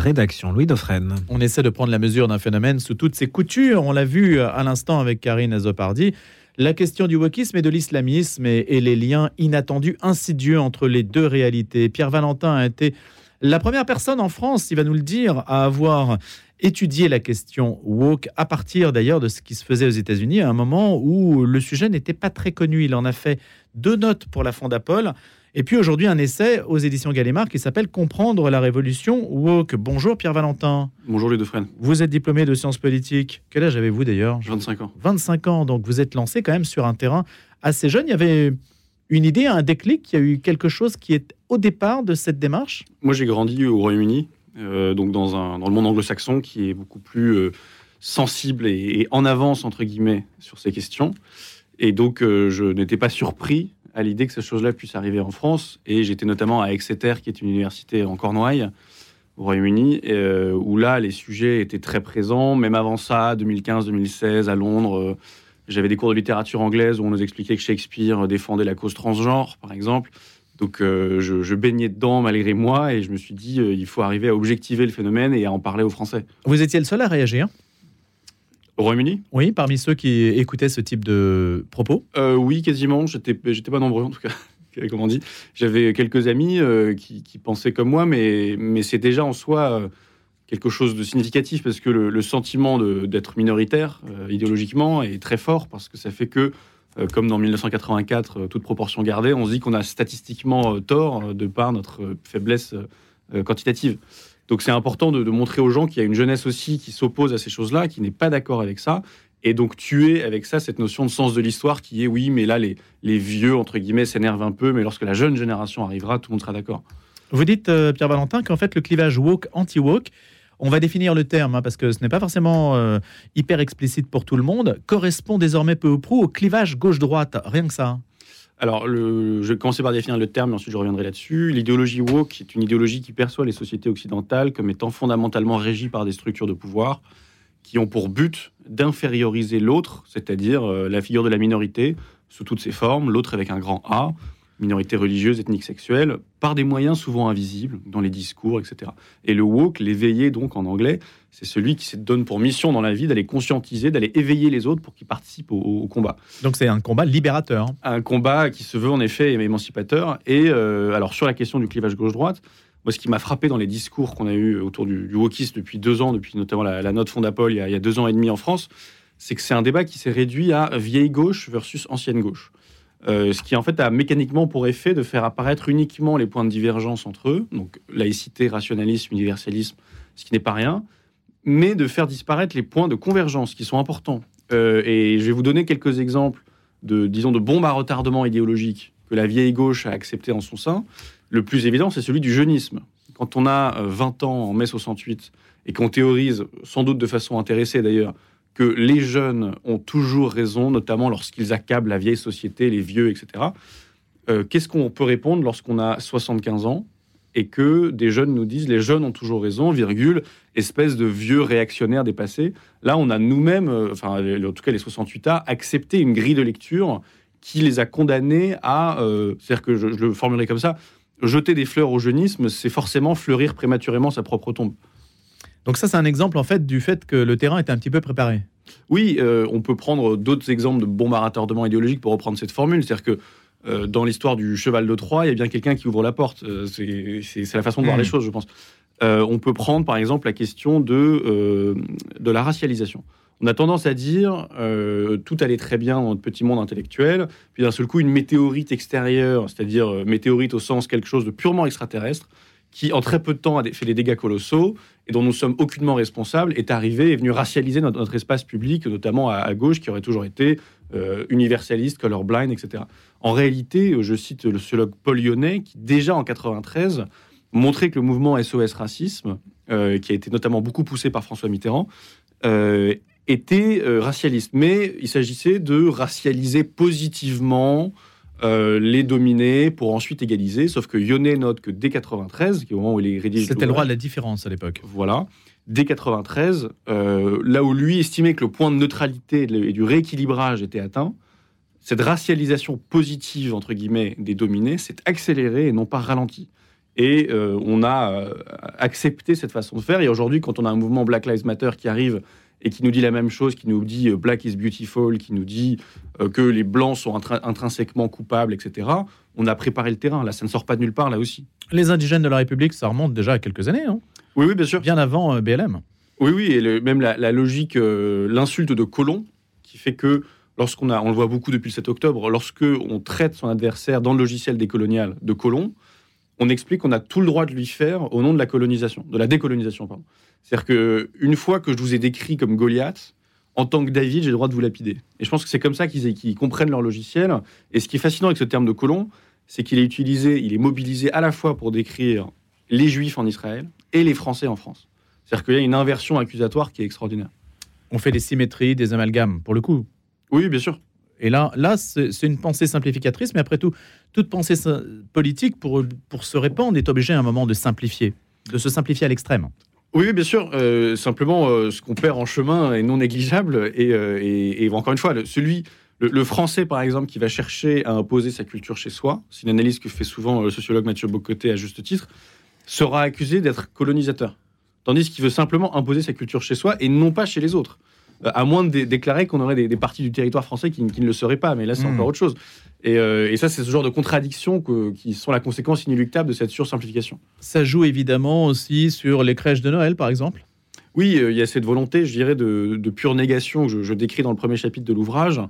Rédaction Louis Dauphren. On essaie de prendre la mesure d'un phénomène sous toutes ses coutures. On l'a vu à l'instant avec Karine Azopardi. La question du wokisme et de l'islamisme et, et les liens inattendus, insidieux entre les deux réalités. Pierre Valentin a été la première personne en France, il va nous le dire, à avoir étudié la question woke à partir d'ailleurs de ce qui se faisait aux États-Unis à un moment où le sujet n'était pas très connu. Il en a fait deux notes pour la Fondapol et puis aujourd'hui, un essai aux éditions Gallimard qui s'appelle Comprendre la révolution woke. Bonjour Pierre Valentin. Bonjour frères. Vous êtes diplômé de sciences politiques. Quel âge avez-vous d'ailleurs? 25 ans. 25 ans, donc vous êtes lancé quand même sur un terrain assez jeune. Il y avait une idée, un déclic, il y a eu quelque chose qui est au départ de cette démarche? Moi j'ai grandi au Royaume-Uni, euh, donc dans, un, dans le monde anglo-saxon qui est beaucoup plus euh, sensible et, et, en avance entre guillemets sur ces questions. Et donc euh, je n'étais pas surpris à l'idée que ces choses-là puissent arriver en France. Et j'étais notamment à Exeter, qui est une université en Cornouailles, au Royaume-Uni, euh, où là, les sujets étaient très présents. Même avant ça, 2015-2016, à Londres, euh, j'avais des cours de littérature anglaise où on nous expliquait que Shakespeare défendait la cause transgenre, par exemple. Donc euh, je, je, baignais dedans malgré moi et je me suis dit, il faut arriver à objectiver le phénomène et à en parler aux Français. Vous étiez le seul à réagir au Royaume-Uni Oui, parmi ceux qui écoutaient ce type de propos euh, Oui, quasiment. J'étais, j'étais pas nombreux en tout cas. Comme on dit, j'avais quelques amis euh, qui, qui, pensaient comme moi, mais, mais c'est déjà en soi euh, quelque chose de significatif parce que le, le sentiment de, d'être minoritaire idéologiquement est très fort parce que ça fait que, comme dans 1984, toute proportion gardée, on se dit qu'on a statistiquement tort de par notre faiblesse quantitative. Donc c'est important de, montrer aux gens qu'il y a une jeunesse aussi qui s'oppose à ces choses-là, qui n'est pas d'accord avec ça, et donc tuer avec ça cette notion de sens de l'histoire qui est oui, mais là les, les vieux entre guillemets s'énervent un peu, mais lorsque la jeune génération arrivera, tout le monde sera d'accord. Vous dites euh, Pierre Valentin qu'en fait le clivage woke anti-woke on va définir le terme hein, parce que ce n'est pas forcément euh, hyper explicite pour tout le monde, correspond désormais peu ou prou au clivage gauche-droite, rien que ça. Alors, je vais commencer par définir le terme, ensuite je reviendrai là-dessus. L'idéologie woke est une idéologie qui perçoit les sociétés occidentales comme étant fondamentalement régies par des structures de pouvoir qui ont pour but d'inférioriser l'autre, c'est-à-dire euh, la figure de la minorité sous toutes ses formes, l'autre avec un grand A, minorité religieuse, ethnique, sexuelle, par des moyens souvent invisibles dans les discours, etc. Et le woke, l'éveillé donc en anglais, c'est celui qui se donne pour mission dans la vie d'aller conscientiser, d'aller éveiller les autres pour qu'ils participent au, au, combat. Donc c'est un combat libérateur. Un combat qui se veut en effet émancipateur. Et euh, alors sur la question du clivage gauche-droite, moi, ce qui m'a frappé dans les discours qu'on a eu autour du, du wokisme depuis deux ans, depuis notamment la, la note Fondapol il y, a, il y, a, deux ans et demi en France, c'est que c'est un débat qui s'est réduit à vieille gauche versus ancienne gauche. Euh, ce qui en fait a mécaniquement pour effet de faire apparaître uniquement les points de divergence entre eux, donc laïcité, rationalisme, universalisme, ce qui n'est pas rien, mais de faire disparaître les points de convergence qui sont importants. Euh, et je vais vous donner quelques exemples de, disons, de bombes à retardement idéologique que la vieille gauche a accepté en son sein. Le plus évident, c'est celui du jeunisme. Quand on a 20 ans en mai 68 et qu'on théorise, sans doute de façon intéressée d'ailleurs, que les jeunes ont toujours raison, notamment lorsqu'ils accablent la vieille société, les vieux, etc. Euh, Qu'est-ce qu'on peut répondre lorsqu'on a 75 ans et que des jeunes nous disent les jeunes ont toujours raison, virgule, espèce de vieux réactionnaires dépassés. Là, on a nous-mêmes, euh, enfin, en tout cas les 68A, accepté une grille de lecture qui les a condamnés à, euh, c'est-à-dire que je, je le formulerai comme ça, jeter des fleurs au jeunisme, c'est forcément fleurir prématurément sa propre tombe. Donc ça, c'est un exemple en fait du fait que le terrain est un petit peu préparé. Oui, euh, on peut prendre d'autres exemples de retardement idéologique pour reprendre cette formule. C'est-à-dire que euh, dans l'histoire du cheval de Troie, il y a bien quelqu'un qui ouvre la porte. Euh, c'est la façon de voir mmh. les choses, je pense. On peut prendre par exemple la question de, de la racialisation. On a tendance à dire tout allait très bien dans notre petit monde intellectuel, puis d'un seul coup une météorite extérieure, c'est-à-dire météorite au sens quelque chose de purement extraterrestre, qui en très peu de temps a fait des dégâts colossaux et dont nous sommes aucunement responsables, est arrivé et est venu racialiser notre, espace public, notamment à, gauche, qui aurait toujours été euh, universaliste, colorblind, etc. En réalité, je cite le sociologue Paul Lyonnais, qui déjà en 93 montrait que le mouvement SOS Racisme, euh, qui a été notamment beaucoup poussé par François Mitterrand, euh, était euh, racialiste. Mais il s'agissait de racialiser positivement euh, les dominés pour ensuite égaliser. Sauf que Yonnet note que dès 93, qui au moment où il rédige. C'était le droit de la différence à l'époque. Voilà. Dès 93, euh, là où lui estimait que le point de neutralité et du rééquilibrage était atteint, cette racialisation positive, entre guillemets, des dominés s'est accélérée et non pas ralentie. Et on a accepté cette façon de faire. Et aujourd'hui, quand on a un mouvement Black Lives Matter qui arrive et qui nous dit la même chose, qui nous dit Black is beautiful, qui nous dit que les Blancs sont intrinsèquement coupables, etc., on a préparé le terrain. Là, ça ne sort pas de nulle part, là aussi. Les indigènes de la République, ça remonte déjà à quelques années, non Oui, oui, bien sûr. Bien avant BLM. Oui, oui, et même la, logique, l'insulte de colon, qui fait que lorsqu'on a, on le voit beaucoup depuis le 7 octobre, lorsque on traite son adversaire dans le logiciel décolonial de colon, on explique qu'on a tout le droit de lui faire au nom de la colonisation, de la décolonisation, pardon. C'est-à-dire que une fois que je vous ai décrit comme Goliath, en tant que David, j'ai le droit de vous lapider. Et je pense que c'est comme ça qu'ils comprennent leur logiciel. Et ce qui est fascinant avec ce terme de colon, c'est qu'il est utilisé, il est mobilisé à la fois pour décrire les Juifs en Israël et les Français en France. C'est-à-dire qu'il y a une inversion accusatoire qui est extraordinaire. On fait des symétries, des amalgames, pour le coup. Oui, bien sûr. Et là, là c'est une pensée simplificatrice, mais après tout, toute pensée politique, pour, pour se répandre, est obligée à un moment de simplifier, de se simplifier à l'extrême. Oui, bien sûr. Euh, simplement, euh, ce qu'on perd en chemin est non négligeable. Et, euh, encore une fois, le, celui, le, français, par exemple, qui va chercher à imposer sa culture chez soi, c'est une analyse que fait souvent le sociologue Mathieu Bocoté à juste titre, sera accusé d'être colonisateur. Tandis qu'il veut simplement imposer sa culture chez soi et non pas chez les autres. Euh, à moins de déclarer qu'on aurait des, parties du territoire français qui, ne le seraient pas. Mais là, c'est hmm. encore autre chose. Euh, et, ça, c'est ce genre de contradictions qui sont la conséquence inéluctable de cette sursimplification. Ça joue évidemment aussi sur les crèches de Noël, par exemple? Oui, euh, il y a cette volonté, je dirais, de, pure négation que je, décris dans le premier chapitre de l'ouvrage,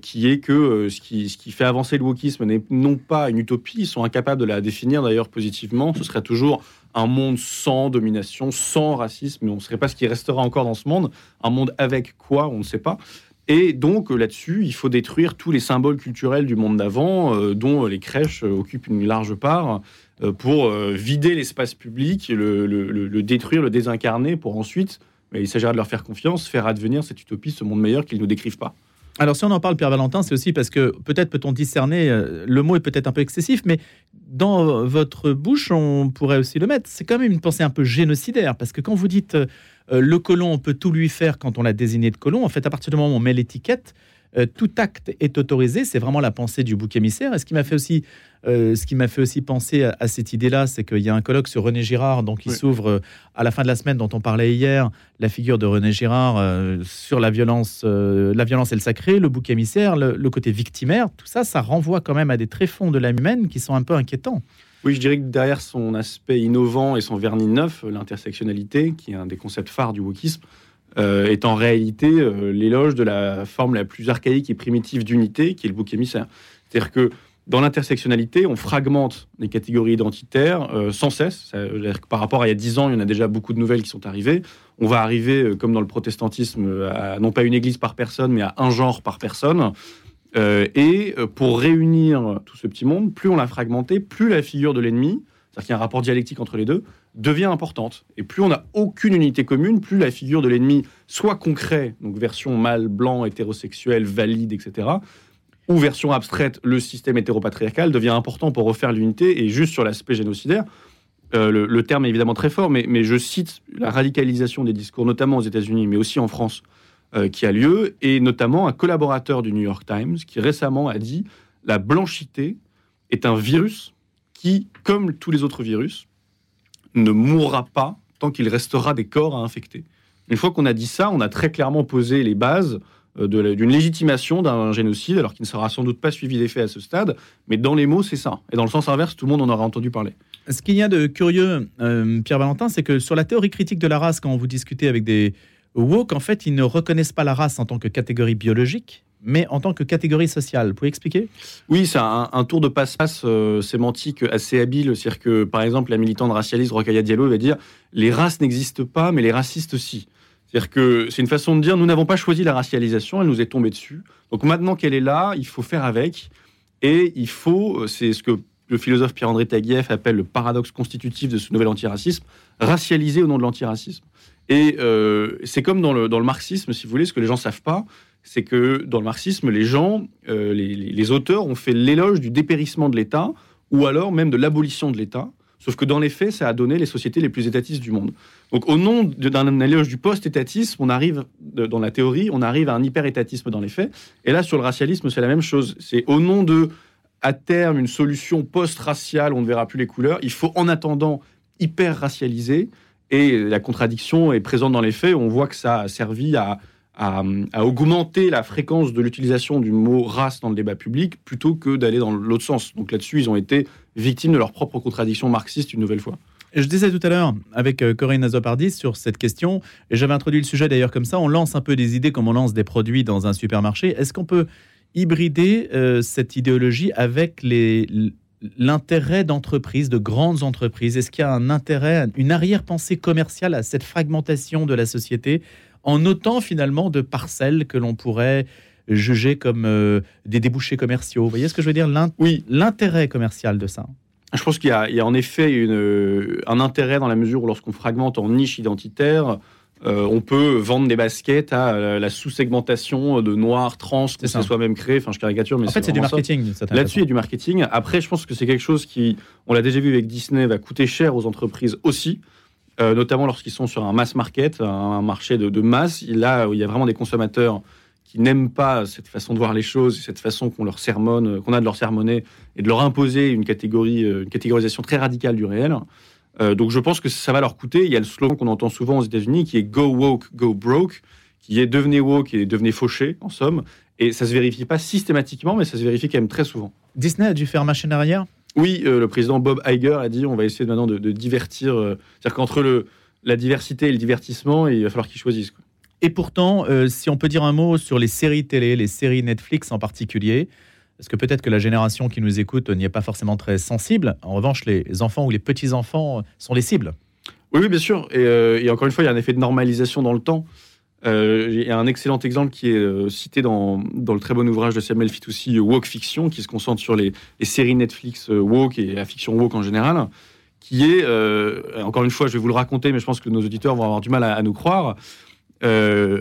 qui est que ce, qui, ce qui fait avancer le wokisme n'est non pas une utopie, ils sont incapables de la définir d'ailleurs positivement, ce serait toujours un monde sans domination, sans racisme, mais on ne saurait pas ce qui restera encore dans ce monde. Un monde avec quoi, on ne sait pas. Et donc là-dessus, il faut détruire tous les symboles culturels du monde d'avant, euh, dont les crèches occupent une large part, euh, pour euh, vider l'espace public, le, le, détruire, le désincarner, pour ensuite, il s'agira de leur faire confiance, faire advenir cette utopie, ce monde meilleur qu'ils ne décrivent pas. Alors, si on en parle, Pierre Valentin, c'est aussi parce que peut-être peut-on discerner, euh, le mot est peut-être un peu excessif, mais dans votre bouche, on pourrait aussi le mettre. C'est quand même une pensée un peu génocidaire, parce que quand vous dites euh, le colon, on peut tout lui faire quand on l'a désigné de colon, en fait, à partir du moment où on met l'étiquette, euh, tout acte est autorisé. C'est vraiment la pensée du bouc émissaire. Et ce qui m'a fait aussi, euh, ce qui m'a fait aussi penser à, cette idée-là, c'est qu'il y a un colloque sur René Girard, donc il s'ouvre euh, à la fin de la semaine dont on parlait hier, la figure de René Girard sur la violence, la violence et le sacré, le bouc émissaire, le, le, côté victimaire. Tout ça, ça renvoie quand même à des tréfonds de l'âme humaine qui sont un peu inquiétants. Oui, je dirais que derrière son aspect innovant et son vernis neuf, l'intersectionnalité, qui est un des concepts phares du wokisme, euh, est en réalité euh, l'éloge de la forme la plus archaïque et primitive d'unité, qui est le bouc émissaire. C'est-à-dire que dans l'intersectionnalité, on fragmente les catégories identitaires euh, sans cesse. Que par rapport à il y a dix ans, il y en a déjà beaucoup de nouvelles qui sont arrivées. On va arriver, comme dans le protestantisme, à non pas une église par personne, mais à un genre par personne. et pour réunir tout ce petit monde, plus on l'a fragmenté, plus la figure de l'ennemi, c'est-à-dire qu'il y a un rapport dialectique entre les deux, devient importante. Et plus on n'a aucune unité commune, plus la figure de l'ennemi, soit concret, donc version mâle, blanc, hétérosexuel, valide, etc., ou version abstraite, le système hétéropatriarcal, devient important pour refaire l'unité. Et juste sur l'aspect génocidaire, euh, le, terme est évidemment très fort, mais, je cite la radicalisation des discours, notamment aux États-Unis, mais aussi en France, euh, qui a lieu, et notamment un collaborateur du New York Times qui récemment a dit la blanchité est un virus qui, comme tous les autres virus, ne mourra pas tant qu'il restera des corps à infecter. Une fois qu'on a dit ça, on a très clairement posé les bases euh, d'une légitimation d'un génocide, alors qu'il ne sera sans doute pas suivi d'effet à ce stade, mais dans les mots, c'est ça. Et dans le sens inverse, tout le monde en aura entendu parler. Ce qu'il y a de curieux, euh, Pierre Valentin, c'est que sur la théorie critique de la race, quand vous discutez avec des woke, en fait, ils ne reconnaissent pas la race en tant que catégorie biologique, mais en tant que catégorie sociale. Vous pouvez expliquer? Oui, c'est un, tour de passe-passe euh, sémantique assez habile. C'est-à-dire que, par exemple, la militante racialiste Rokhaya Diallo va dire les races n'existent pas, mais les racistes aussi. C'est-à-dire que c'est une façon de dire nous n'avons pas choisi la racialisation, elle nous est tombée dessus. Donc maintenant qu'elle est là, il faut faire avec. Et il faut, euh, c'est ce que le philosophe Pierre-André Taguieff appelle le paradoxe constitutif de ce nouvel antiracisme, racialiser au nom de l'antiracisme. Et euh, c'est comme dans le, dans le marxisme, si vous voulez, ce que les gens ne savent pas, c'est que dans le marxisme, les gens, euh, les, auteurs ont fait l'éloge du dépérissement de l'État ou alors même de l'abolition de l'État. Sauf que dans les faits, ça a donné les sociétés les plus étatistes du monde. Donc, au nom d'un éloge du post-étatisme, on arrive, dans la théorie, on arrive à un hyper-étatisme dans les faits. Et là, sur le racialisme, c'est la même chose. C'est au nom de à terme une solution post-raciale, on ne verra plus les couleurs. Il faut en attendant hyper racialiser. Et la contradiction est présente dans les faits. On voit que ça a servi à, à, augmenter la fréquence de l'utilisation du mot race dans le débat public plutôt que d'aller dans l'autre sens. Donc là-dessus, ils ont été victimes de leur propre contradiction marxiste une nouvelle fois. Je disais tout à l'heure avec euh, Corinne Azopardis sur cette question, et j'avais introduit le sujet d'ailleurs comme ça, on lance un peu des idées comme on lance des produits dans un supermarché. Est-ce qu'on peut hybrider euh, cette idéologie avec l'intérêt d'entreprises, de grandes entreprises? Est-ce qu'il y a un intérêt, une arrière-pensée commerciale à cette fragmentation de la société en autant finalement de parcelles que l'on pourrait juger comme euh, des débouchés commerciaux Vous voyez ce que je veux dire? Oui, l'intérêt commercial de ça. Je pense qu'il y, a en effet une, un intérêt dans la mesure où lorsqu'on fragmente en niche identitaire, euh, on peut vendre des baskets à la sous-segmentation de noirs, trans, qu'on s'est soi-même créé. Enfin, je caricature, mais en fait, c'est du marketing. Là-dessus, il y a du marketing. Après, je pense que c'est quelque chose qui, on l'a déjà vu avec Disney, va coûter cher aux entreprises aussi. Euh, notamment lorsqu'ils sont sur un mass market, un marché de, de masse. Là, il y a vraiment des consommateurs qui n'aiment pas cette façon de voir les choses, cette façon qu'on leur sermonne, qu'on a de leur sermonner et de leur imposer une catégorie, euh, une catégorisation très radicale du réel. Euh, donc je pense que ça va leur coûter. Il y a le slogan qu'on entend souvent aux États-Unis qui est Go woke, go broke, qui est devenez woke et devenez fauché, en somme. Et ça se vérifie pas systématiquement, mais ça se vérifie quand même très souvent. Disney a dû faire machine arrière Oui, euh, le président Bob Iger a dit on va essayer maintenant de, divertir. C'est-à-dire qu'entre la diversité et le divertissement, il va falloir qu'ils choisissent. Quoi. Et pourtant, euh, si on peut dire un mot sur les séries télé, les séries Netflix en particulier, parce que peut-être que la génération qui nous écoute n'y est pas forcément très sensible? En revanche, les enfants ou les petits-enfants sont les cibles. Oui, bien sûr. Euh, et, encore une fois, il y a un effet de normalisation dans le temps. Euh, il y a un excellent exemple qui est cité dans, le très bon ouvrage de Samuel Fitoussi, Woke Fiction, qui se concentre sur les, séries Netflix woke et la fiction woke en général, qui est, encore une fois, je vais vous le raconter, mais je pense que nos auditeurs vont avoir du mal à nous croire. Euh,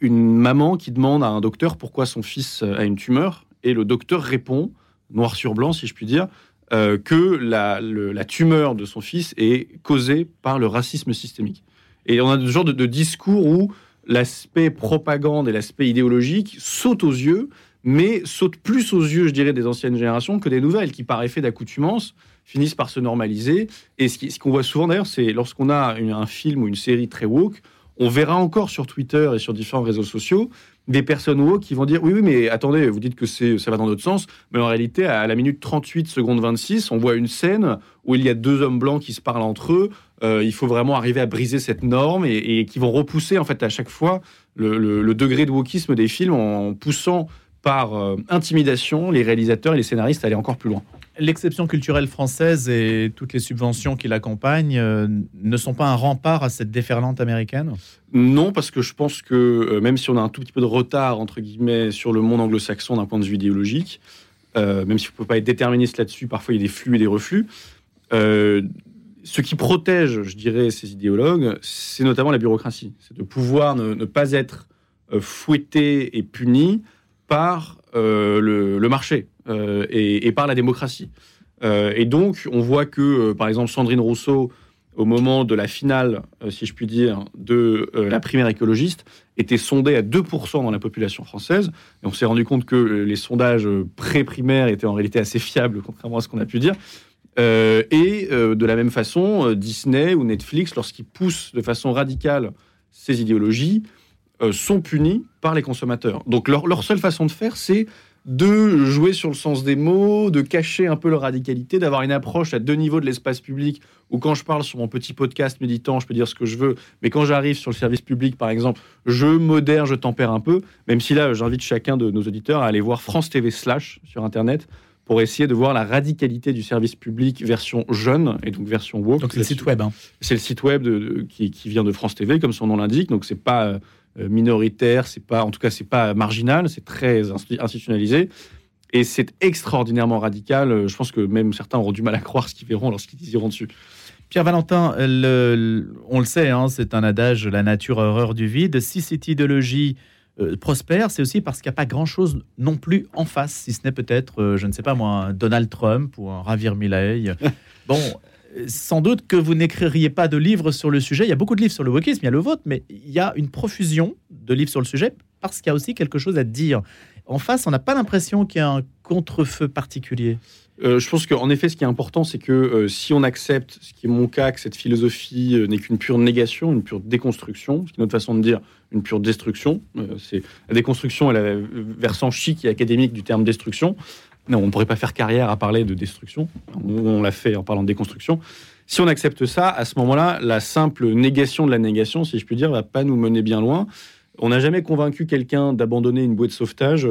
une maman qui demande à un docteur pourquoi son fils a une tumeur, et le docteur répond, noir sur blanc si je puis dire, euh, que la, tumeur de son fils est causée par le racisme systémique. Et on a ce genre de, discours où l'aspect propagande et l'aspect idéologique sautent aux yeux, mais sautent plus aux yeux, je dirais, des anciennes générations que des nouvelles, qui par effet d'accoutumance finissent par se normaliser. Et ce qu'on voit souvent d'ailleurs, c'est lorsqu'on a un film ou une série très woke, on verra encore sur Twitter et sur différents réseaux sociaux des personnes woke qui vont dire oui, oui, mais attendez, vous dites que ça va dans notre sens, mais en réalité, à la minute 38 secondes 26, on voit une scène où il y a deux hommes blancs qui se parlent entre eux. Euh, il faut vraiment arriver à briser cette norme et, qui vont repousser en fait à chaque fois le, degré de wokisme des films en poussant par euh, intimidation les réalisateurs et les scénaristes à aller encore plus loin l'exception culturelle française et toutes les subventions qui l'accompagnent euh, ne sont pas un rempart à cette déferlante américaine? Non, parce que je pense que euh, même si on a un tout petit peu de retard, entre guillemets, sur le monde anglo-saxon d'un point de vue idéologique, euh, même si on ne peut pas être déterministe là-dessus, parfois il y a des flux et des reflux, ce qui protège, je dirais, ces idéologues, c'est notamment la bureaucratie. C'est de pouvoir ne, pas être fouetté et puni par le, le marché. Euh, et, par la démocratie. Euh, et donc, on voit que, euh, par exemple, Sandrine Rousseau, au moment de la finale, si je puis dire, de la primaire écologiste, était sondée à 2% dans la population française. Et on s'est rendu compte que les sondages pré-primaires étaient en réalité assez fiables, contrairement à ce qu'on a pu dire. et de la même façon, Disney ou Netflix, lorsqu'ils poussent de façon radicale ces idéologies, sont punis par les consommateurs. Donc leur, leur seule façon de faire, c'est de jouer sur le sens des mots, de cacher un peu leur radicalité, d'avoir une approche à deux niveaux de l'espace public, où quand je parle sur mon petit podcast méditant, je peux dire ce que je veux, mais quand j'arrive sur le service public, par exemple, je modère, je tempère un peu, même si là, j'invite chacun de nos auditeurs à aller voir France TV slash sur Internet, pour essayer de voir la radicalité du service public version jeune et donc version woke. Donc c'est le site web. Hein. C'est le site web qui, qui, vient de France TV, comme son nom l'indique. Donc c'est pas euh, euh, minoritaire, c'est pas, en tout cas, c'est pas marginal, c'est très institutionnalisé. Et c'est extraordinairement radical. Euh, je pense que même certains auront du mal à croire ce qu'ils verront lorsqu'ils iront dessus. Pierre Valentin, on le sait, hein, c'est un adage, la nature horreur du vide. Si cette idéologie euh, prospère, c'est aussi parce qu'il n'y a pas grand-chose non plus en face, si ce n'est peut-être, je ne sais pas moi, Donald Trump ou un Ravir Milei. bon, sans doute que vous n'écririez pas de livres sur le sujet. Il y a beaucoup de livres sur le wokisme, il y a le vôtre, mais il y a une profusion de livres sur le sujet parce qu'il y a aussi quelque chose à dire. En face, on n'a pas l'impression qu'il y a un contre-feu particulier euh, je pense qu'en effet, ce qui est important, c'est que euh, si on accepte, ce qui est mon cas, que cette philosophie euh, n'est qu'une pure négation, une pure déconstruction, ce qui est notre façon de dire une pure destruction. c'est la déconstruction, elle a le versant chic et académique du terme destruction. Non, on ne pourrait pas faire carrière à parler de destruction. On, l'a fait en parlant de déconstruction. Si on accepte ça, à ce moment-là, la simple négation de la négation, si je puis dire, va pas nous mener bien loin. On n'a jamais convaincu quelqu'un d'abandonner une bouée de sauvetage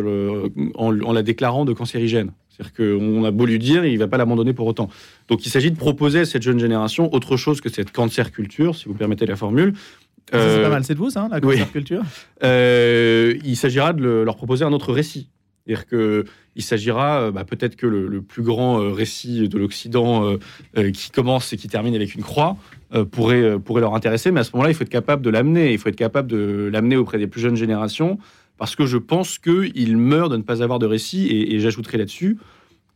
en, la déclarant de cancérigène. C'est-à-dire qu'on a beau lui dire, il ne va pas l'abandonner pour autant. Donc il s'agit de proposer à cette jeune génération autre chose que cette cancer culture, si vous permettez la formule. c'est pas euh, mal, c'est de vous ça, la cancer culture? Euh, Il s'agira de leur proposer un autre récit. C'est-à-dire qu'il s'agira euh, bah, peut-être que le, plus grand récit de l'Occident qui commence et qui termine avec une croix pourrait, leur intéresser, mais à ce moment-là, il faut être capable de l'amener, il faut être capable de l'amener auprès des plus jeunes générations. Parce que je pense qu'il meurt de ne pas avoir de récit, et, j'ajouterai là-dessus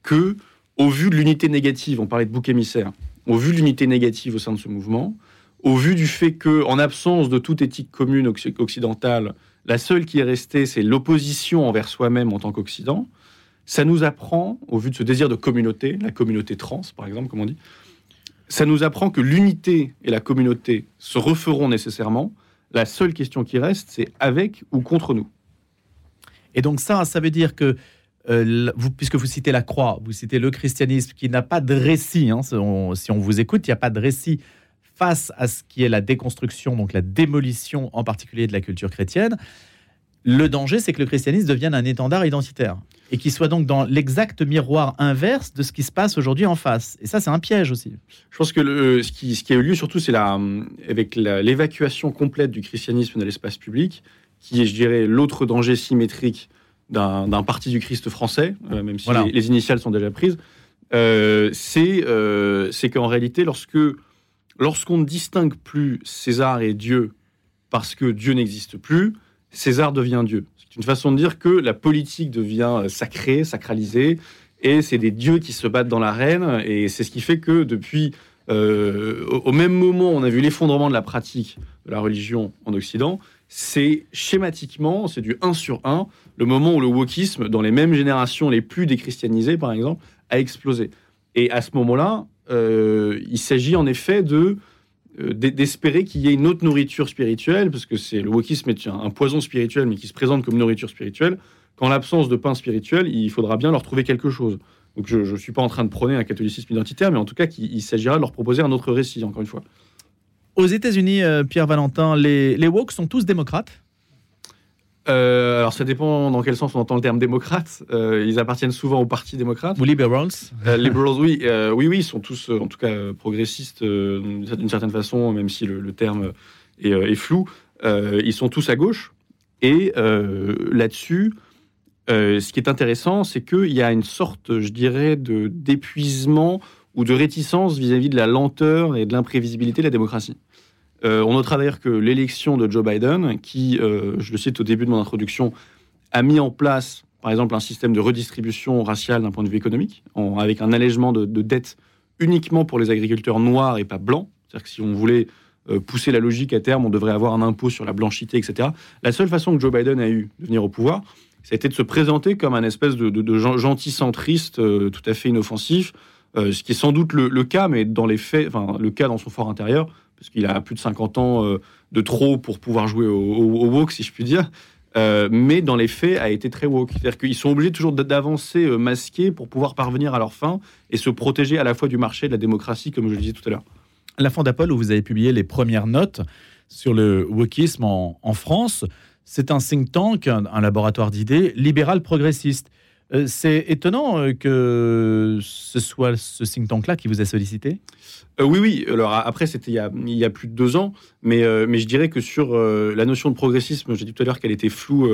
que, au vu de l'unité négative, on parlait de bouc émissaire, au vu de l'unité négative au sein de ce mouvement, au vu du fait que, en absence de toute éthique commune occidentale, la seule qui est restée, c'est l'opposition envers soi-même en tant qu'Occident, ça nous apprend, au vu de ce désir de communauté, la communauté trans, par exemple, comme on dit, ça nous apprend que l'unité et la communauté se referont nécessairement. La seule question qui reste, c'est avec ou contre nous. Et donc ça, ça veut dire que, euh, puisque vous citez la croix, vous citez le christianisme qui n'a pas de récit, hein, si, on, vous écoute, il n'y a pas de récit face à ce qui est la déconstruction, donc la démolition en particulier de la culture chrétienne. Le danger, c'est que le christianisme devienne un étendard identitaire et qu'il soit donc dans l'exact miroir inverse de ce qui se passe aujourd'hui en face. Et ça, c'est un piège aussi. Je pense que le, ce, qui, ce, qui, a eu lieu surtout, c'est la, avec l'évacuation complète du christianisme de l'espace public, qui est, je dirais, l'autre danger symétrique d'un parti du Christ français, euh, même si les, initiales sont déjà prises, euh, euh, c'est qu'en réalité, lorsque lorsqu'on ne distingue plus César et Dieu parce que Dieu n'existe plus, César devient Dieu. C'est une façon de dire que la politique devient sacrée, sacralisée, et c'est des dieux qui se battent dans l'arène, et c'est ce qui fait que depuis, au même moment, on a vu l'effondrement de la pratique de la religion en Occident, c'est schématiquement, c'est du 1 sur 1, le moment où le wokisme, dans les mêmes générations les plus déchristianisées, par exemple, a explosé. Et à ce moment-là, euh, il s'agit en effet de euh, d'espérer qu'il y ait une autre nourriture spirituelle, parce que c'est le wokisme est un, poison spirituel, mais qui se présente comme nourriture spirituelle. Qu'en l'absence de pain spirituel, il faudra bien leur trouver quelque chose. Donc je ne suis pas en train de prôner un catholicisme identitaire, mais en tout cas, il s'agira de leur proposer un autre récit, encore une fois. Aux États-Unis, euh, Pierre Valentin, les, les sont tous démocrates euh, alors ça dépend dans quel sens on entend le terme démocrate. Euh, ils appartiennent souvent au Parti démocrate. Ou liberals Liberals, oui, oui, oui, ils sont tous en tout cas progressistes d'une certaine façon, même si le, terme est, flou. ils sont tous à gauche. Et là-dessus, ce qui est intéressant, c'est qu'il y a une sorte, je dirais, de d'épuisement ou de réticence vis-à-vis de la lenteur et de l'imprévisibilité de la démocratie. Euh, on notera d'ailleurs que l'élection de Joe Biden, qui, euh, je le cite au début de mon introduction, a mis en place, par exemple, un système de redistribution raciale d'un point de vue économique, avec un allègement de, de dette uniquement pour les agriculteurs noirs et pas blancs. C'est-à-dire que si on voulait euh, pousser la logique à terme, on devrait avoir un impôt sur la blanchité, etc. La seule façon que Joe Biden a eu de venir au pouvoir, été de se présenter comme un espèce de, de, de gentil centriste tout à fait inoffensif, euh, ce qui est sans doute le, cas, mais dans les faits, enfin, le cas dans son fort intérieur, parce qu'il a plus de 50 ans euh, de trop pour pouvoir jouer au, au, woke, si je puis dire. Euh, mais dans les faits, a été très woke. C'est-à-dire qu'ils sont obligés toujours d'avancer masqués pour pouvoir parvenir à leur fin et se protéger à la fois du marché et de la démocratie, comme je le disais tout à l'heure. La Fondapol, où vous avez publié les premières notes sur le wokisme en, en France, c'est un think tank, un laboratoire d'idées libéral progressiste. Euh, c'est étonnant euh, que ce soit ce think tank-là qui vous a sollicité euh, Oui, oui. Alors après, c'était il, y a plus de deux ans, mais, mais je dirais que sur la notion de progressisme, j'ai dit tout à l'heure qu'elle était floue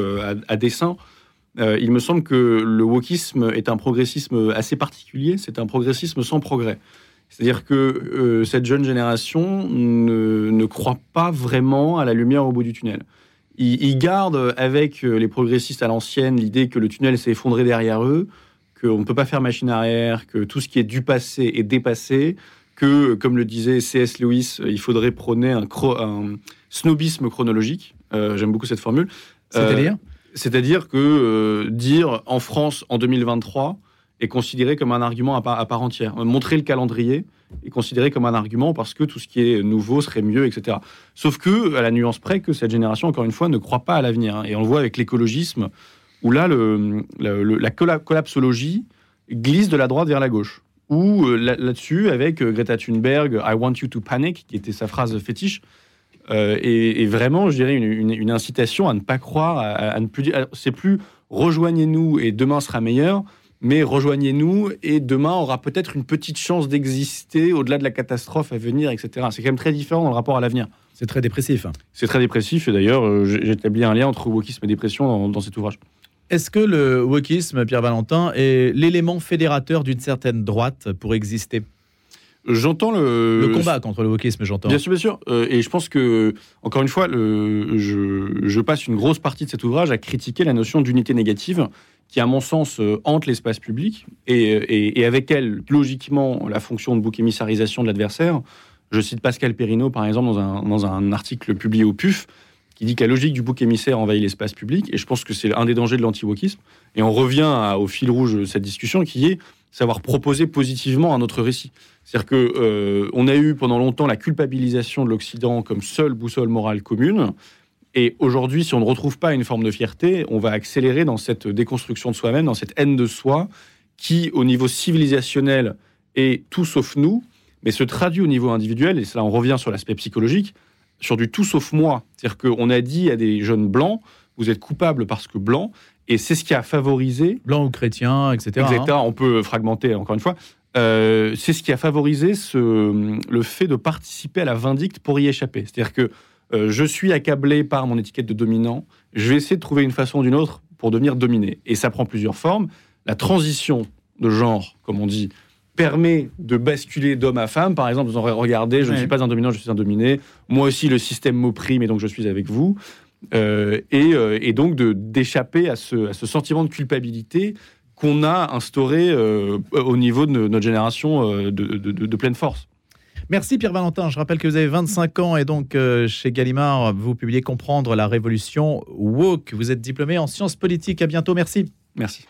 à, dessein. il me semble que le wokisme est un progressisme assez particulier. C'est un progressisme sans progrès. C'est-à-dire que cette jeune génération ne, ne croit pas vraiment à la lumière au bout du tunnel ils, gardent avec euh, les progressistes à l'ancienne l'idée que le tunnel s'est effondré derrière eux, qu'on ne peut pas faire machine arrière, que tout ce qui est du passé est dépassé, que, comme le disait C.S. Lewis, euh, il faudrait prôner un, snobisme chronologique. Euh, j'aime beaucoup cette formule. C'est-à-dire? C'est-à-dire que euh, dire en France en 2023 est considéré comme un argument à part, entière. Montrer le calendrier est considéré comme un argument parce que tout ce qui est nouveau serait mieux, etc. Sauf que, à la nuance près, que cette génération, encore une fois, ne croit pas à l'avenir. hein. Et on le voit avec l'écologisme, où là, le, la colla- collapsologie glisse de la droite vers la gauche. Ou euh, là- là-dessus, avec euh, Greta Thunberg, I want you to panic, qui était sa phrase fétiche, euh, et, vraiment, je dirais, une, incitation à ne pas croire, à, ne plus dire. C'est plus rejoignez-nous et demain sera meilleur, mais rejoignez-nous et demain aura peut-être une petite chance d'exister au-delà de la catastrophe à venir, etc. C'est quand même très différent dans le rapport à l'avenir. C'est très dépressif. C'est très dépressif et d'ailleurs, euh, établi un lien entre wokisme et dépression dans, dans cet ouvrage. Est-ce que le wokisme, Pierre Valentin, est l'élément fédérateur d'une certaine droite pour exister? J'entends le, Le combat contre le wokisme, j'entends. Bien sûr, bien sûr. Euh, et je pense que, encore une fois, le, je, je passe une grosse partie de cet ouvrage à critiquer la notion d'unité négative qui, à mon sens, euh, hante l'espace public et, et- avec elle, logiquement, la fonction de bouc émissarisation de l'adversaire. Je cite Pascal Perrineau, par exemple, dans un, dans un article publié au PUF, qui dit que la logique du bouc émissaire envahit l'espace public. Et je pense que c'est un des dangers de l'anti-wokisme. Et on revient au fil rouge de cette discussion, qui est savoir proposer positivement un autre récit. C'est-à-dire que euh, on a eu pendant longtemps la culpabilisation de l'Occident comme seule boussole morale commune. Et aujourd'hui, si on ne retrouve pas une forme de fierté, on va accélérer dans cette déconstruction de soi-même, dans cette haine de soi, qui, au niveau civilisationnel, est tout sauf nous, mais se traduit au niveau individuel, et cela on revient sur l'aspect psychologique, sur du tout sauf moi. C'est-à-dire qu'on a dit à des jeunes blancs, vous êtes coupables parce que blanc, et c'est ce qui a favorisé Blanc ou chrétien, etc. hein. Exactement, on peut fragmenter encore une fois. Euh, c'est ce qui a favorisé ce, le fait de participer à la vindicte pour y échapper. C'est-à-dire que euh, je suis accablé par mon étiquette de dominant, je vais essayer de trouver une façon ou d'une autre pour devenir dominé. Et ça prend plusieurs formes. La transition de genre, comme on dit, permet de basculer d'homme à femme. Par exemple, vous aurez regardé, je ne suis pas un dominant, je suis un dominé. Moi aussi, le système m'opprime et donc je suis avec vous. Euh, et, euh, et donc d'échapper à ce, à ce sentiment de culpabilité qu'on a instauré euh, au niveau de no- notre génération de, de- de- de pleine force. Merci Pierre Valentin. Je rappelle que vous avez 25 ans et donc euh, chez Gallimard, vous publiez Comprendre la révolution woke. Vous êtes diplômé en sciences politiques. À bientôt. Merci. Merci.